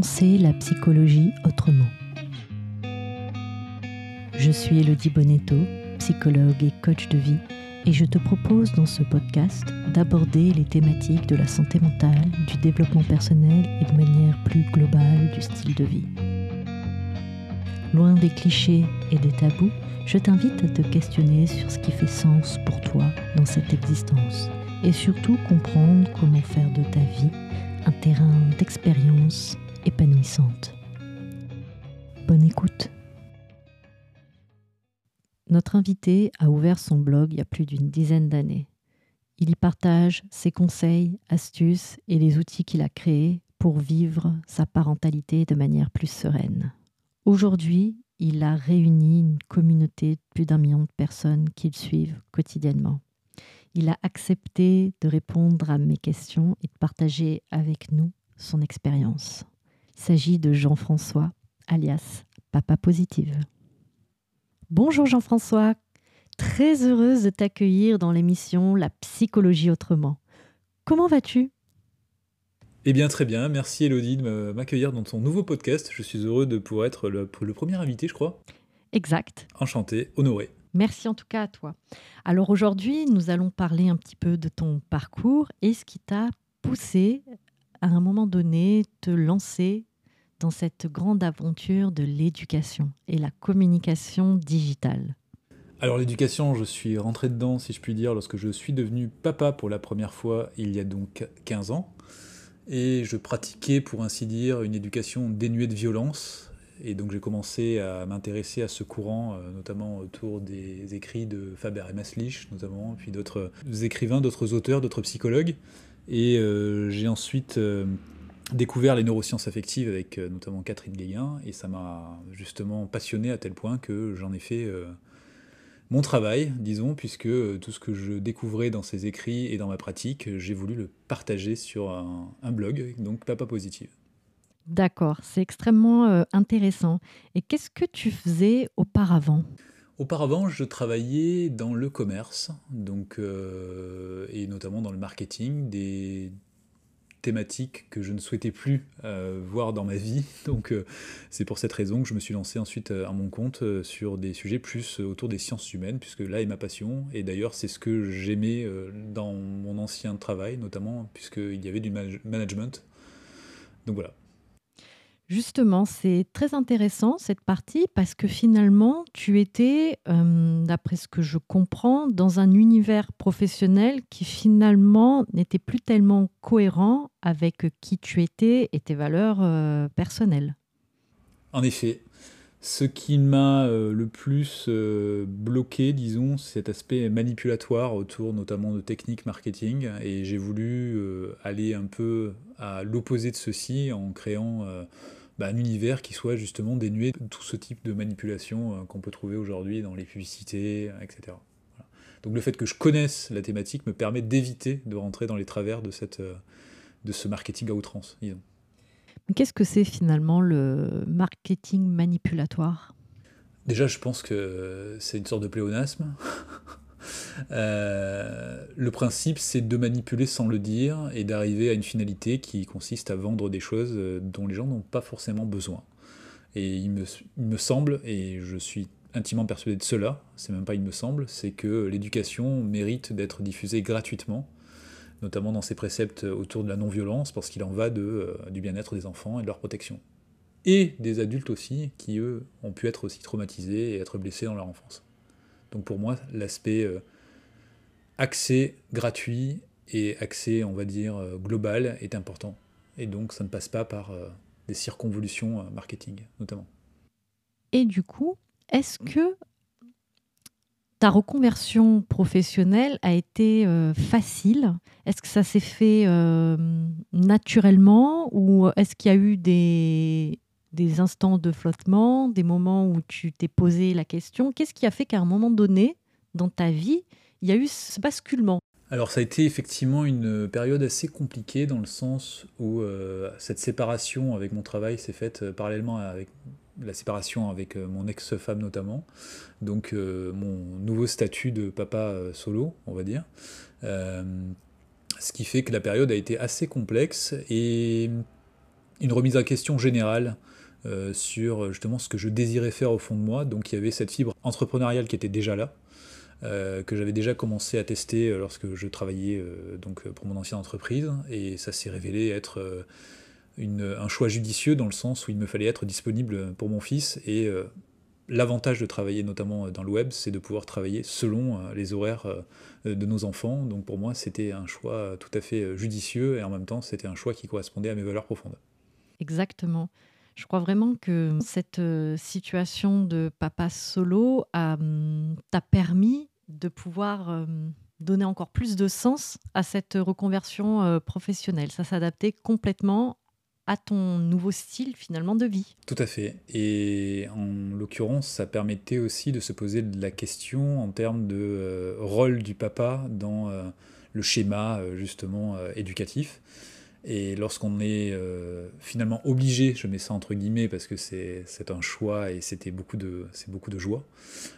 penser la psychologie autrement. Je suis Elodie Bonetto, psychologue et coach de vie, et je te propose dans ce podcast d'aborder les thématiques de la santé mentale, du développement personnel et de manière plus globale du style de vie. Loin des clichés et des tabous, je t'invite à te questionner sur ce qui fait sens pour toi dans cette existence et surtout comprendre comment faire de ta vie un terrain d'expérience épanouissante. Bonne écoute. Notre invité a ouvert son blog il y a plus d'une dizaine d'années. Il y partage ses conseils, astuces et les outils qu'il a créés pour vivre sa parentalité de manière plus sereine. Aujourd'hui, il a réuni une communauté de plus d'un million de personnes qui le quotidiennement. Il a accepté de répondre à mes questions et de partager avec nous son expérience. Il s'agit de Jean-François, alias Papa Positive. Bonjour Jean-François, très heureuse de t'accueillir dans l'émission La psychologie autrement. Comment vas-tu? Eh bien très bien, merci Elodie de m'accueillir dans ton nouveau podcast. Je suis heureux de pouvoir être le, le premier invité, je crois. Exact. Enchanté, honoré. Merci en tout cas à toi. Alors aujourd'hui, nous allons parler un petit peu de ton parcours et ce qui t'a poussé à un moment donné te lancer dans cette grande aventure de l'éducation et la communication digitale. Alors l'éducation, je suis rentré dedans, si je puis dire, lorsque je suis devenu papa pour la première fois il y a donc 15 ans et je pratiquais, pour ainsi dire, une éducation dénuée de violence. Et donc j'ai commencé à m'intéresser à ce courant, euh, notamment autour des écrits de Faber et Maslich, notamment, puis d'autres écrivains, d'autres auteurs, d'autres psychologues. Et euh, j'ai ensuite euh, découvert les neurosciences affectives avec notamment Catherine Guéguin, et ça m'a justement passionné à tel point que j'en ai fait mon travail, disons, puisque euh, tout ce que je découvrais dans ses écrits et dans ma pratique, euh, j'ai voulu le partager sur un, blog, donc Papa Positive. D'accord, c'est extrêmement euh, intéressant. Et qu'est-ce que tu faisais auparavant? Auparavant, je travaillais dans le commerce, donc, et notamment dans le marketing, des, thématiques que je ne souhaitais plus euh, voir dans ma vie. Donc euh, c'est pour cette raison que je me suis lancé ensuite euh, à mon compte sur des sujets plus autour des sciences humaines, puisque là est ma passion. Et d'ailleurs c'est ce que j'aimais dans mon ancien travail, notamment puisqu'il y avait du management. Donc voilà. Justement, c'est très intéressant cette partie parce que finalement, tu étais, euh, d'après ce que je comprends, dans un univers professionnel qui finalement n'était plus tellement cohérent avec qui tu étais et tes valeurs euh, personnelles. En effet, ce qui m'a euh, le plus bloqué, disons, c'est cet aspect manipulatoire autour notamment de techniques marketing. Et j'ai voulu aller un peu à l'opposé de ceci en créant bah, un univers qui soit justement dénué de tout ce type de manipulation euh, qu'on peut trouver aujourd'hui dans les publicités, etc. Donc le fait que je connaisse la thématique me permet d'éviter de rentrer dans les travers de, cette, euh, de ce marketing à outrance, disons. Mais qu'est-ce que c'est finalement le marketing manipulatoire? Déjà, je pense que c'est une sorte de pléonasme. Euh, le principe, c'est de manipuler sans le dire et d'arriver à une finalité qui consiste à vendre des choses euh, dont les gens n'ont pas forcément besoin. Et il me, semble, et je suis intimement persuadé de cela, c'est même pas il me semble, c'est que l'éducation mérite d'être diffusée gratuitement, notamment dans ses préceptes autour de la non-violence, parce qu'il en va euh, du bien-être des enfants et de leur protection. Et des adultes aussi, qui eux ont pu être aussi traumatisés et être blessés dans leur enfance. Donc pour moi, l'aspect euh, accès gratuit et accès, on va dire, euh, global est important. Et donc ça ne passe pas par euh, des circonvolutions marketing, notamment. Et du coup, est-ce que ta reconversion professionnelle a été facile? Est-ce que ça s'est fait naturellement? Ou est-ce qu'il y a eu des, des instants de flottement, des moments où tu t'es posé la question. Qu'est-ce qui a fait qu'à un moment donné, dans ta vie, il y a eu ce basculement? Alors ça a été effectivement une période assez compliquée dans le sens où euh, cette séparation avec mon travail s'est faite euh, parallèlement avec la séparation avec euh, mon ex-femme notamment, donc mon nouveau statut de papa solo, on va dire. ce qui fait que la période a été assez complexe et une remise en question générale sur justement ce que je désirais faire au fond de moi. Donc il y avait cette fibre entrepreneuriale qui était déjà là, que j'avais déjà commencé à tester lorsque je travaillais donc pour mon ancienne entreprise, et ça s'est révélé être un choix judicieux dans le sens où il me fallait être disponible pour mon fils et L'avantage de travailler notamment dans le web, c'est de pouvoir travailler selon euh, les horaires euh, de nos enfants. Donc pour moi, c'était un choix tout à fait euh, judicieux et en même temps, c'était un choix qui correspondait à mes valeurs profondes. Exactement. Je crois vraiment que cette situation de papa solo hum, t'a permis de pouvoir hum, donner encore plus de sens à cette reconversion professionnelle. Ça s'adaptait complètement à ton nouveau style finalement de vie. Tout à fait. Et en l'occurrence, ça permettait aussi de se poser de la question en termes de euh, rôle du papa dans euh, le schéma euh, justement éducatif. Et lorsqu'on est finalement obligé, je mets ça entre guillemets parce que c'est un choix et c'était beaucoup de, beaucoup de joie,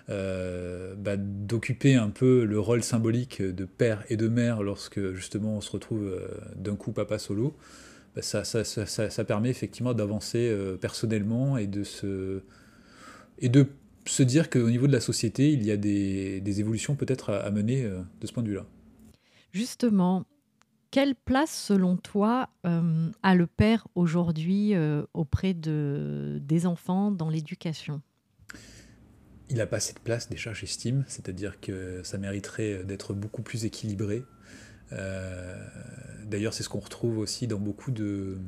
bah, d'occuper un peu le rôle symbolique de père et de mère lorsque justement on se retrouve d'un coup papa solo, bah, ça, ça, ça, ça, permet effectivement d'avancer euh, personnellement et de se, et de se dire qu'au niveau de la société, il y a des, des évolutions peut-être à, mener euh, de ce point de vue-là. Justement, quelle place, selon toi, euh, a le père aujourd'hui auprès de, des enfants dans l'éducation? Il n'a pas cette place déjà, j'estime. C'est-à-dire que ça mériterait d'être beaucoup plus équilibré. Euh, d'ailleurs, c'est ce qu'on retrouve aussi dans beaucoup de,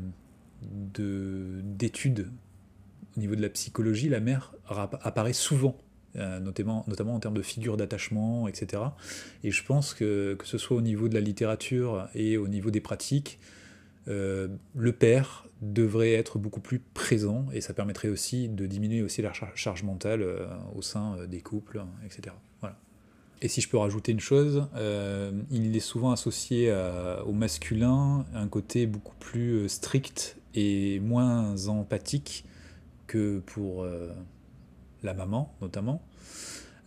d'études au niveau de la psychologie. La mère apparaît souvent euh, notamment, notamment en termes de figure d'attachement, etc. Et je pense que, que ce soit au niveau de la littérature et au niveau des pratiques, euh, le père devrait être beaucoup plus présent et ça permettrait aussi de diminuer aussi la charge mentale au sein des couples, etc. Voilà. Et si je peux rajouter une chose, euh, il est souvent associé au masculin un côté beaucoup plus euh, strict et moins empathique que pour euh, la maman notamment.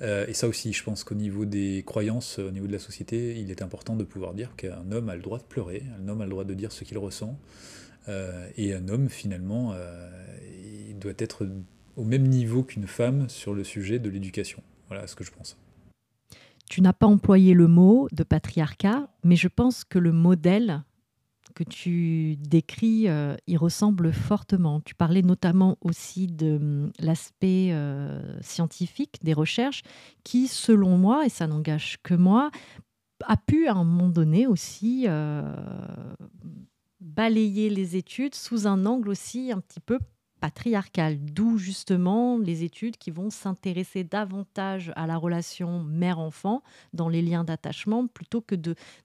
et ça aussi, je pense qu'au niveau des croyances, au niveau de la société, il est important de pouvoir dire qu'un homme a le droit de pleurer, un homme a le droit de dire ce qu'il ressent, et un homme, finalement, doit être au même niveau qu'une femme sur le sujet de l'éducation. Voilà ce que je pense. Tu n'as pas employé le mot de patriarcat, mais je pense que le modèle que tu décris euh, y ressemble fortement. Tu parlais notamment aussi de hum, l'aspect euh, scientifique des recherches qui, selon moi, et ça n'engage que moi, a pu à un moment donné aussi euh, balayer les études sous un angle aussi un petit peu patriarcale, d'où justement les études qui vont s'intéresser davantage à la relation mère-enfant dans les liens d'attachement, plutôt que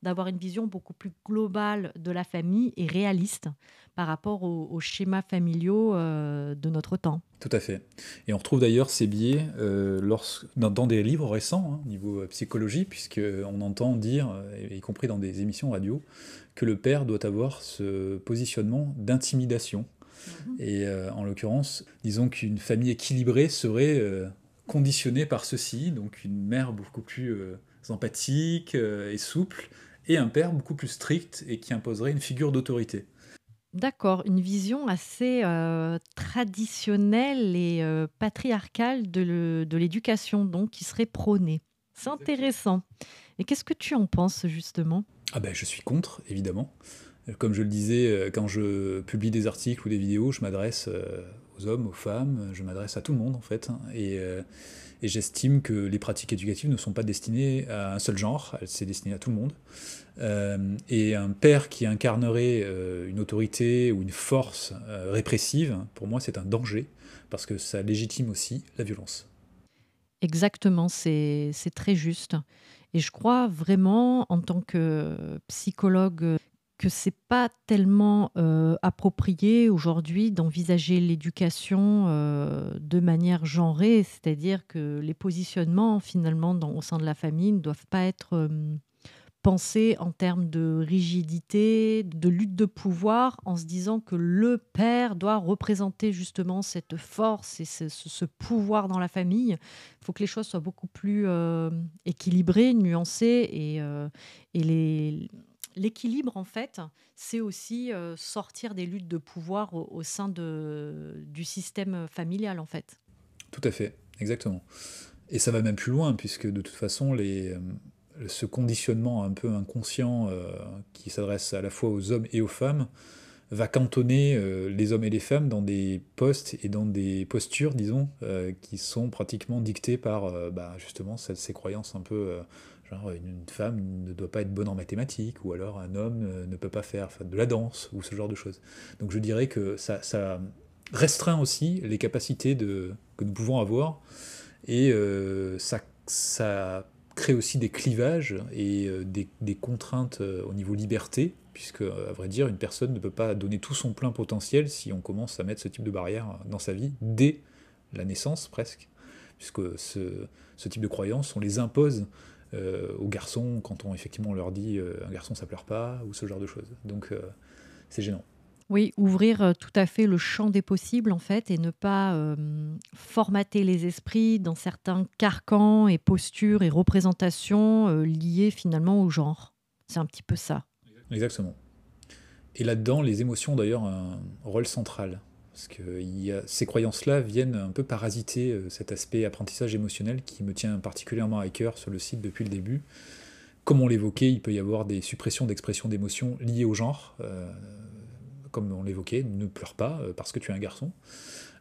d'avoir une vision beaucoup plus globale de la famille et réaliste par rapport aux, schémas familiaux euh, de notre temps. Tout à fait. Et on retrouve d'ailleurs ces biais euh, dans, des livres récents, hein, niveau euh, psychologie, puisqu'on entend dire, y compris dans des émissions radio, que le père doit avoir ce positionnement d'intimidation Et euh, en l'occurrence, disons qu'une famille équilibrée serait euh, conditionnée par ceci, donc une mère beaucoup plus euh, empathique et souple, et un père beaucoup plus strict et qui imposerait une figure d'autorité. D'accord, une vision assez traditionnelle et patriarcale de l'éducation, donc qui serait prônée. C'est intéressant. Et qu'est-ce que tu en penses justement? Ah ben, je suis contre, évidemment. Comme je le disais, euh, quand je publie des articles ou des vidéos, je m'adresse euh, aux hommes, aux femmes, je m'adresse à tout le monde en fait. Hein. Euh, et, j'estime que les pratiques éducatives ne sont pas destinées à un seul genre, c'est destiné à tout le monde. et un père qui incarnerait une autorité ou une force répressive, pour moi c'est un danger, parce que ça légitime aussi la violence. Exactement, c'est très juste. Et je crois vraiment, en tant que psychologue que c'est pas tellement euh, approprié aujourd'hui d'envisager l'éducation euh, de manière genrée, c'est-à-dire que les positionnements finalement au sein de la famille ne doivent pas être euh, pensés en termes de rigidité, de lutte de pouvoir, en se disant que le père doit représenter justement cette force et ce, pouvoir dans la famille. Il faut que les choses soient beaucoup plus équilibrées, nuancées et les l'équilibre, en fait, c'est aussi euh, sortir des luttes de pouvoir au, sein de, du système familial, en fait. Tout à fait, exactement. Et ça va même plus loin, puisque de toute façon, euh, ce conditionnement un peu inconscient euh, qui s'adresse à la fois aux hommes et aux femmes va cantonner les hommes et les femmes dans des postes et dans des postures, disons, qui sont pratiquement dictées par bah, justement ces croyances un peu une femme ne doit pas être bonne en mathématiques, ou alors un homme euh, ne peut pas faire de la danse, ou ce genre de choses. Donc je dirais que ça, restreint aussi les capacités que nous pouvons avoir, et euh, ça, crée aussi des clivages et euh, des, contraintes au niveau liberté, puisque, à vrai dire, une personne ne peut pas donner tout son plein potentiel si on commence à mettre ce type de barrière dans sa vie, dès la naissance presque, puisque ce, ce type de croyances, on les impose aux garçons quand on effectivement leur dit euh, un garçon ça pleure pas ou ce genre de choses. Donc euh, c'est gênant. Oui, ouvrir tout à fait le champ des possibles en fait et ne pas formater les esprits dans certains carcans et postures et représentations liées finalement au genre. C'est un petit peu ça. Exactement. Et là-dedans, les émotions d'ailleurs un rôle central. Parce que ces croyances-là viennent un peu parasiter euh, cet aspect apprentissage émotionnel qui me tient particulièrement à cœur sur le site depuis le début. Comme on l'évoquait, il peut y avoir des suppressions d'expression d'émotions liées au genre. Euh, comme on l'évoquait, ne pleure pas euh, parce que tu es un garçon.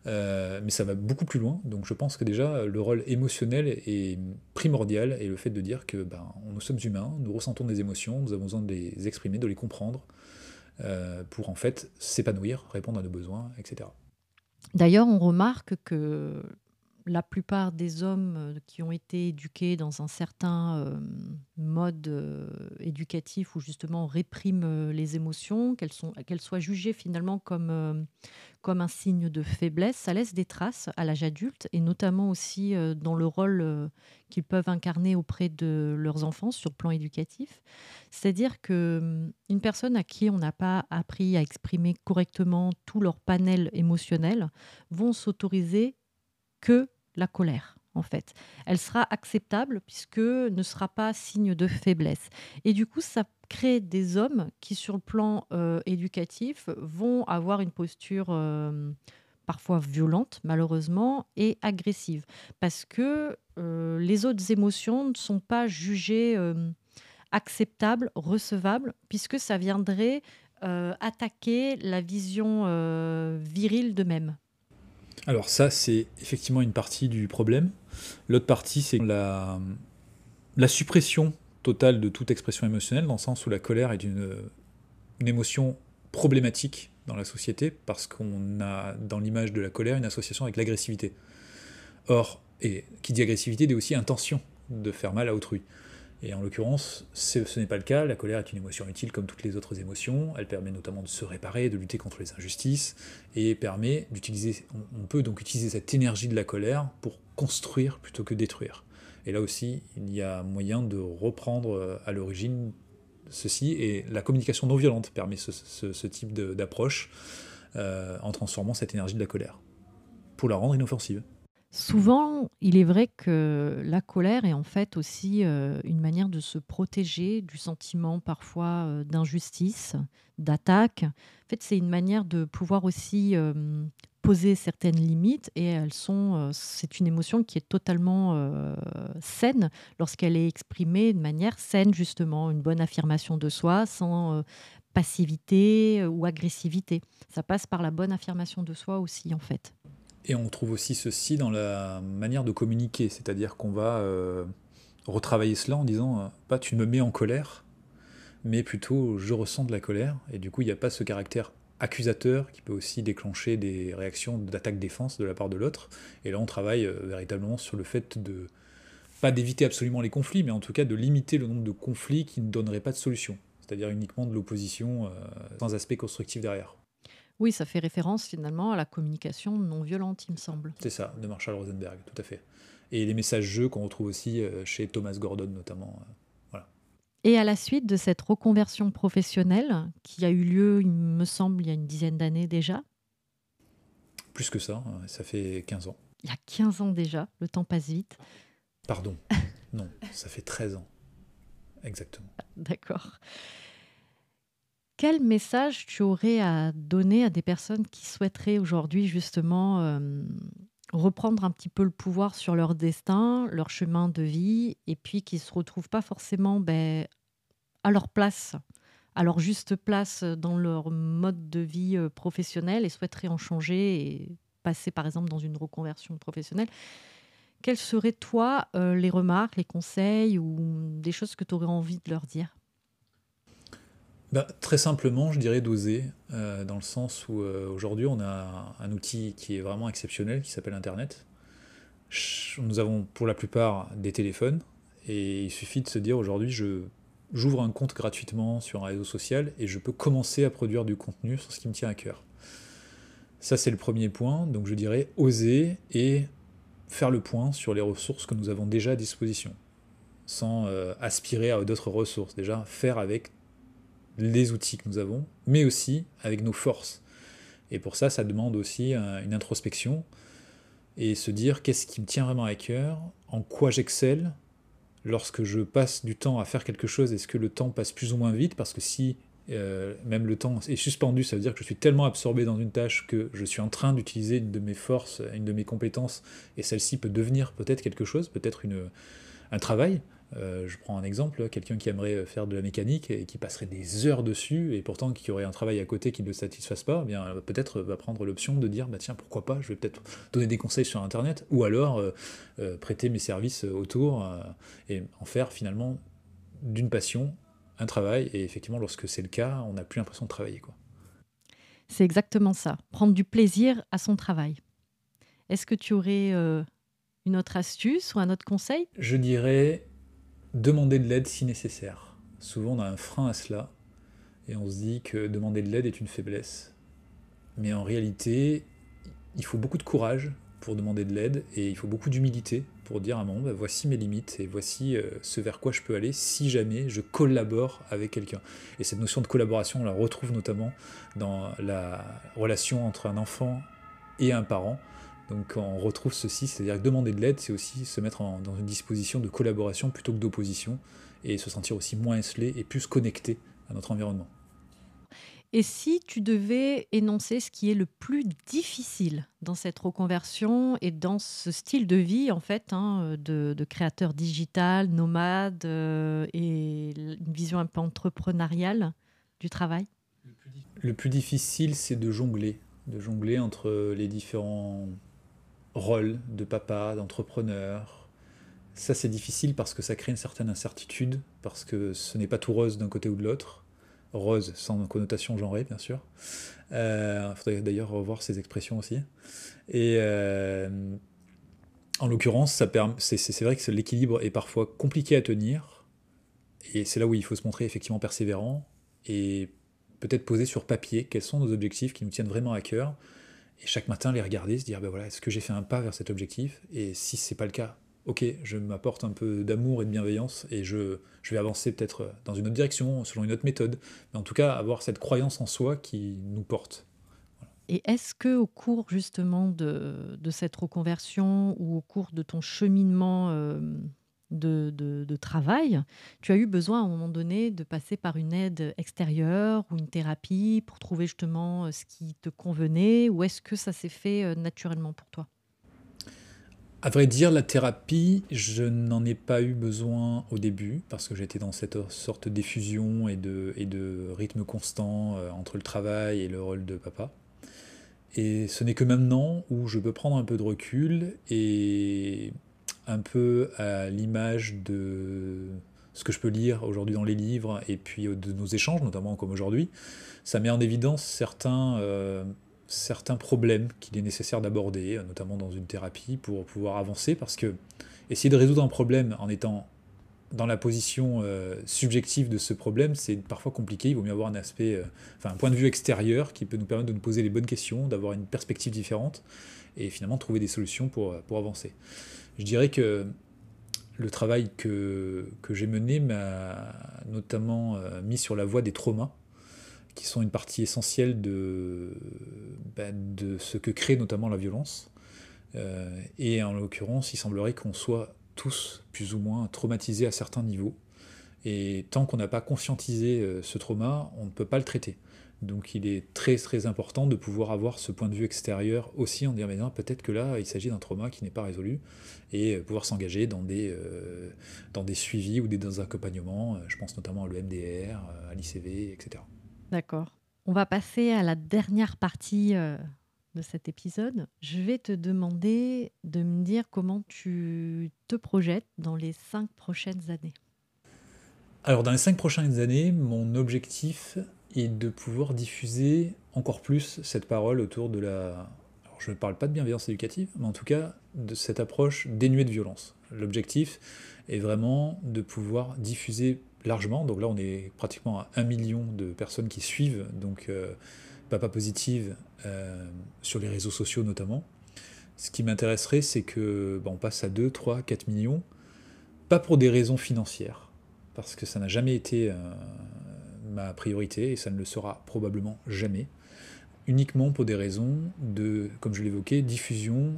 mais ça va beaucoup plus loin. Donc je pense que déjà le rôle émotionnel est primordial et le fait de dire que ben, nous sommes humains, nous ressentons des émotions, nous avons besoin de les exprimer, de les comprendre. Euh, pour en fait s'épanouir, répondre à nos besoins, etc. D'ailleurs, on remarque que la plupart des hommes euh, qui ont été éduqués dans un certain euh, mode euh, éducatif où justement on réprime les émotions, qu'elles, soient jugées finalement comme, comme un signe de faiblesse, ça laisse des traces à l'âge adulte et notamment aussi dans le rôle qu'ils peuvent incarner auprès de leurs enfants sur le plan éducatif. C'est-à-dire qu'une personne à qui on n'a pas appris à exprimer correctement tout leur panel émotionnel vont s'autoriser que la colère en fait. Elle sera acceptable puisque ne sera pas signe de faiblesse. Et du coup, ça crée des hommes qui, sur le plan euh, éducatif, vont avoir une posture euh, parfois violente, malheureusement, et agressive. Parce que euh, les autres émotions ne sont pas jugées acceptables, recevables, puisque ça viendrait attaquer la vision virile d'eux-mêmes. Alors ça, c'est effectivement une partie du problème. L'autre partie, c'est la, suppression totale de toute expression émotionnelle, dans le sens où la colère est une, une émotion problématique dans la société, parce qu'on a dans l'image de la colère une association avec l'agressivité. Or, et qui dit agressivité dit aussi intention de faire mal à autrui. Et en l'occurrence, ce n'est pas le cas. La colère est une émotion utile comme toutes les autres émotions. Elle permet notamment de se réparer, de lutter contre les injustices, et permet d'utiliser. On peut donc utiliser cette énergie de la colère pour construire plutôt que détruire. Et là aussi, il y a moyen de reprendre euh, à l'origine ceci, et la communication non violente permet ce, type d'approche euh, en transformant cette énergie de la colère pour la rendre inoffensive. Souvent, il est vrai que la colère est en fait aussi euh, une manière de se protéger du sentiment parfois euh, d'injustice, d'attaque. En fait, c'est une manière de pouvoir aussi euh, poser certaines limites et elles sont. c'est une émotion qui est totalement saine lorsqu'elle est exprimée de manière saine justement, une bonne affirmation de soi sans passivité ou agressivité. Ça passe par la bonne affirmation de soi aussi en fait. Et on trouve aussi ceci dans la manière de communiquer, c'est-à-dire qu'on va euh, retravailler cela en disant euh, pas tu me mets en colère, mais plutôt je ressens de la colère, et du coup il n'y a pas ce caractère accusateur qui peut aussi déclencher des réactions d'attaque-défense de la part de l'autre. Et là on travaille euh, véritablement sur le fait de, pas d'éviter absolument les conflits, mais en tout cas de limiter le nombre de conflits qui ne donneraient pas de solution, c'est-à-dire uniquement de l'opposition sans aspect constructif derrière. Oui, ça fait référence finalement à la communication non violente, il me semble. C'est ça, de Marshall Rosenberg, tout à fait. Et les messages-jeux qu'on retrouve aussi euh, chez Thomas Gordon notamment. Euh, voilà. Et à la suite de cette reconversion professionnelle qui a eu lieu, il me semble, il y a une dizaine d'années déjà Plus que ça, hein, ça fait 15 ans. Il y a 15 ans déjà, le temps passe vite. Pardon, non, ça fait 13 ans. Exactement. D'accord. Quel message tu aurais à donner à des personnes qui souhaiteraient aujourd'hui justement euh, reprendre un petit peu le pouvoir sur leur destin, leur chemin de vie, et puis qui ne se retrouvent pas forcément ben, à leur place, à leur juste place dans leur mode de vie euh, professionnel et souhaiteraient en changer et passer par exemple dans une reconversion professionnelle. Quelles seraient, toi, euh, les remarques, les conseils ou des choses que tu aurais envie de leur dire? Bah, Très simplement, je dirais d'oser, euh, dans le sens où euh, aujourd'hui on a un outil qui est vraiment exceptionnel, qui s'appelle Internet. Nous avons pour la plupart des téléphones, et il suffit de se dire aujourd'hui, je, j'ouvre un compte gratuitement sur un réseau social et je peux commencer à produire du contenu sur ce qui me tient à cœur. Ça, c'est le premier point. Donc, je dirais oser et faire le point sur les ressources que nous avons déjà à disposition, sans euh, aspirer à d'autres ressources. Déjà, faire avec les outils que nous avons, mais aussi avec nos forces. Et pour ça, ça demande aussi euh, une introspection et se dire qu'est-ce qui me tient vraiment à cœur, en quoi j'excelle, lorsque je passe du temps à faire quelque chose, est-ce que le temps passe plus ou moins vite? Parce que si euh, même le temps est suspendu, ça veut dire que je suis tellement absorbé dans une tâche que je suis en train d'utiliser une de mes forces, une de mes compétences, et celle-ci peut devenir peut-être quelque chose, peut-être un travail. Euh, je prends un exemple, quelqu'un qui aimerait faire de la mécanique et qui passerait des heures dessus, et pourtant qui aurait un travail à côté qui ne le satisfasse pas, eh bien peut-être va prendre l'option de dire bah tiens pourquoi pas, je vais peut-être donner des conseils sur internet, ou alors euh, prêter mes services autour et en faire finalement d'une passion un travail, et effectivement, lorsque c'est le cas, on n'a plus l'impression de travailler. Quoi. C'est exactement ça, prendre du plaisir à son travail. Est-ce que tu aurais euh, une autre astuce ou un autre conseil? Je dirais demander de l'aide si nécessaire. Souvent, on a un frein à cela, et on se dit que demander de l'aide est une faiblesse. Mais en réalité, il faut beaucoup de courage pour demander de l'aide, et il faut beaucoup d'humilité pour dire à un moment, bah, voici mes limites, et voici euh, ce vers quoi je peux aller si jamais je collabore avec quelqu'un. Et cette notion de collaboration, on la retrouve notamment dans la relation entre un enfant et un parent. Donc on retrouve ceci, c'est-à-dire que demander de l'aide, c'est aussi se mettre dans une disposition de collaboration plutôt que d'opposition, et se sentir aussi moins esselé et plus connecté à notre environnement. Et si tu devais énoncer ce qui est le plus difficile dans cette reconversion et dans ce style de vie, en fait, hein, de, créateur digital, nomade euh, et une vision un peu entrepreneuriale du travail? Le plus difficile, c'est de jongler, de jongler entre les différents rôles de papa, d'entrepreneur. Ça, c'est difficile parce que ça crée une certaine incertitude, parce que ce n'est pas tout rose d'un côté ou de l'autre rose sans connotation genrée, bien sûr. Il euh, faudrait d'ailleurs revoir ces expressions aussi. Et euh, en l'occurrence, c'est vrai que l'équilibre est parfois compliqué à tenir. Et c'est là où il faut se montrer effectivement persévérant et peut-être poser sur papier quels sont nos objectifs qui nous tiennent vraiment à cœur. Et chaque matin, les regarder, se dire ben voilà, est-ce que j'ai fait un pas vers cet objectif? Et si ce n'est pas le cas, ok, je m'apporte un peu d'amour et de bienveillance et je, je vais avancer peut-être dans une autre direction, selon une autre méthode, mais en tout cas avoir cette croyance en soi qui nous porte. Et est-ce que au cours justement de, de, cette reconversion ou au cours de ton cheminement euh, de, travail, tu as eu besoin à un moment donné de passer par une aide extérieure ou une thérapie pour trouver justement euh, ce qui te convenait, ou est-ce que ça s'est fait euh, naturellement pour toi? À vrai dire, la thérapie, je n'en ai pas eu besoin au début, parce que j'étais dans cette sorte d'effusion et de, et de rythme constant euh, entre le travail et le rôle de papa. Et ce n'est que maintenant où je peux prendre un peu de recul et un peu à l'image de ce que je peux lire aujourd'hui dans les livres et puis de nos échanges, notamment comme aujourd'hui, ça met en évidence certains... Euh, certains problèmes qu'il est nécessaire d'aborder, euh, notamment dans une thérapie, pour pouvoir avancer, parce que essayer de résoudre un problème en étant dans la position euh, subjective de ce problème, c'est parfois compliqué. Il vaut mieux avoir un aspect, euh, enfin un point de vue extérieur qui peut nous permettre de nous poser les bonnes questions, d'avoir une perspective différente et finalement trouver des solutions pour, pour avancer. Je dirais que le travail que, j'ai mené m'a notamment mis sur la voie des traumas qui sont une partie essentielle de, de ce que crée notamment la violence. Euh, et en l'occurrence, il semblerait qu'on soit tous plus ou moins traumatisés à certains niveaux. Et tant qu'on n'a pas conscientisé euh, ce trauma, on ne peut pas le traiter. Donc il est très très important de pouvoir avoir ce point de vue extérieur aussi en disant mais non, peut-être que là il s'agit d'un trauma qui n'est pas résolu et euh, pouvoir s'engager dans des, euh, dans des suivis ou des, dans accompagnements, je pense notamment à l'EMDR, à l'ICV, etc. D'accord. On va passer à la dernière partie de cet épisode. Je vais te demander de me dire comment tu te projettes dans les cinq prochaines années. Alors dans les cinq prochaines années, mon objectif est de pouvoir diffuser encore plus cette parole autour de la... Alors je ne parle pas de bienveillance éducative, mais en tout cas de cette approche dénuée de violence. L'objectif est vraiment de pouvoir diffuser largement, donc là on est pratiquement à un million de personnes qui suivent, donc euh, Papa Positive euh, sur les réseaux sociaux notamment. Ce qui m'intéresserait, c'est que on passe à 2, 3, 4 millions, pas pour des raisons financières, parce que ça n'a jamais été euh, ma priorité et ça ne le sera probablement jamais, uniquement pour des raisons de, comme je l'évoquais, diffusion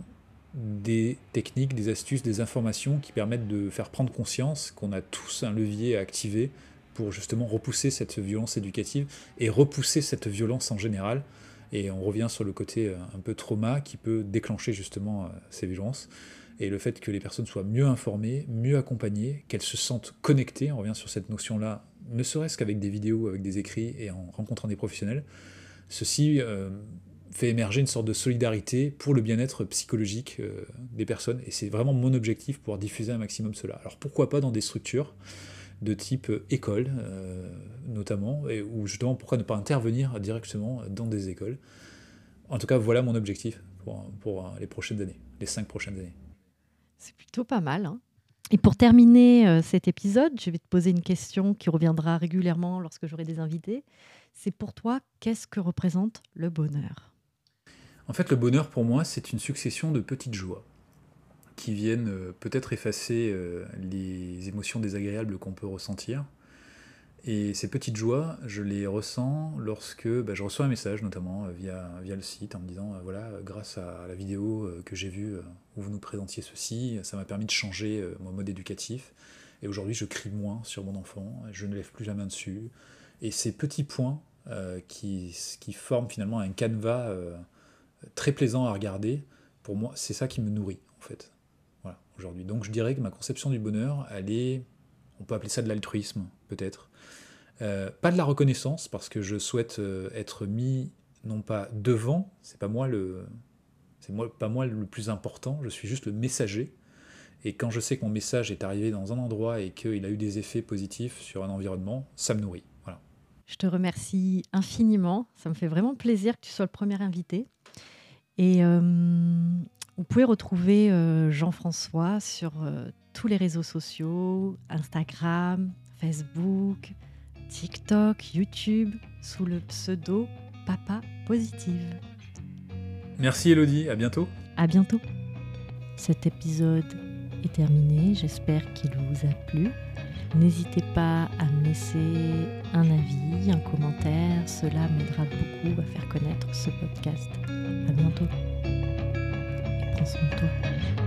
des techniques, des astuces, des informations qui permettent de faire prendre conscience qu'on a tous un levier à activer pour justement repousser cette violence éducative et repousser cette violence en général. Et on revient sur le côté euh, un peu trauma qui peut déclencher justement euh, ces violences et le fait que les personnes soient mieux informées, mieux accompagnées, qu'elles se sentent connectées, on revient sur cette notion-là, ne serait-ce qu'avec des vidéos, avec des écrits et en rencontrant des professionnels, ceci euh, fait émerger une sorte de solidarité pour le bien-être psychologique euh, des personnes, et c'est vraiment mon objectif, pour diffuser un maximum cela. Alors pourquoi pas dans des structures de type euh, école, notamment, et, ou justement pourquoi ne pas intervenir directement dans des écoles. En tout cas, voilà mon objectif pour, pour les prochaines années, les cinq prochaines années. C'est plutôt pas mal. Hein. Et pour terminer euh, cet épisode, je vais te poser une question qui reviendra régulièrement lorsque j'aurai des invités. C'est pour toi, qu'est-ce que représente le bonheur? En fait, le bonheur pour moi, c'est une succession de petites joies qui viennent euh, peut-être effacer euh, les émotions désagréables qu'on peut ressentir, et ces petites joies, je les ressens lorsque bah, je reçois un message, notamment euh, via, via le site, en me disant, euh, voilà, grâce à la vidéo euh, que j'ai vue où vous nous présentiez ceci, ça m'a permis de changer mon mode éducatif. Et aujourd'hui, je crie moins sur mon enfant, je ne lève plus la main dessus. Et ces petits points qui, qui, forment finalement un canevas très plaisant à regarder, pour moi, c'est ça qui me nourrit, en fait. Voilà, aujourd'hui. Donc je dirais que ma conception du bonheur, elle est, on peut appeler ça de l'altruisme, peut-être euh, pas de la reconnaissance, parce que je souhaite euh, être mis, non pas devant, c'est pas moi le. C'est pas moi le plus important, je suis juste le messager. Et quand je sais que mon message est arrivé dans un endroit et qu'il a eu des effets positifs sur un environnement, ça me nourrit. Je te remercie infiniment. Ça me fait vraiment plaisir que tu sois le premier invité. Et euh, vous pouvez retrouver Jean-François sur tous les réseaux sociaux, Instagram, Facebook, TikTok, YouTube, sous le pseudo Papa Positive. Merci Elodie, à bientôt. À bientôt. Cet épisode est terminé, j'espère qu'il vous a plu. N'hésitez pas à me laisser un avis, un commentaire, cela m'aidera beaucoup à faire connaître ce podcast. À bientôt. Et prends soin de toi.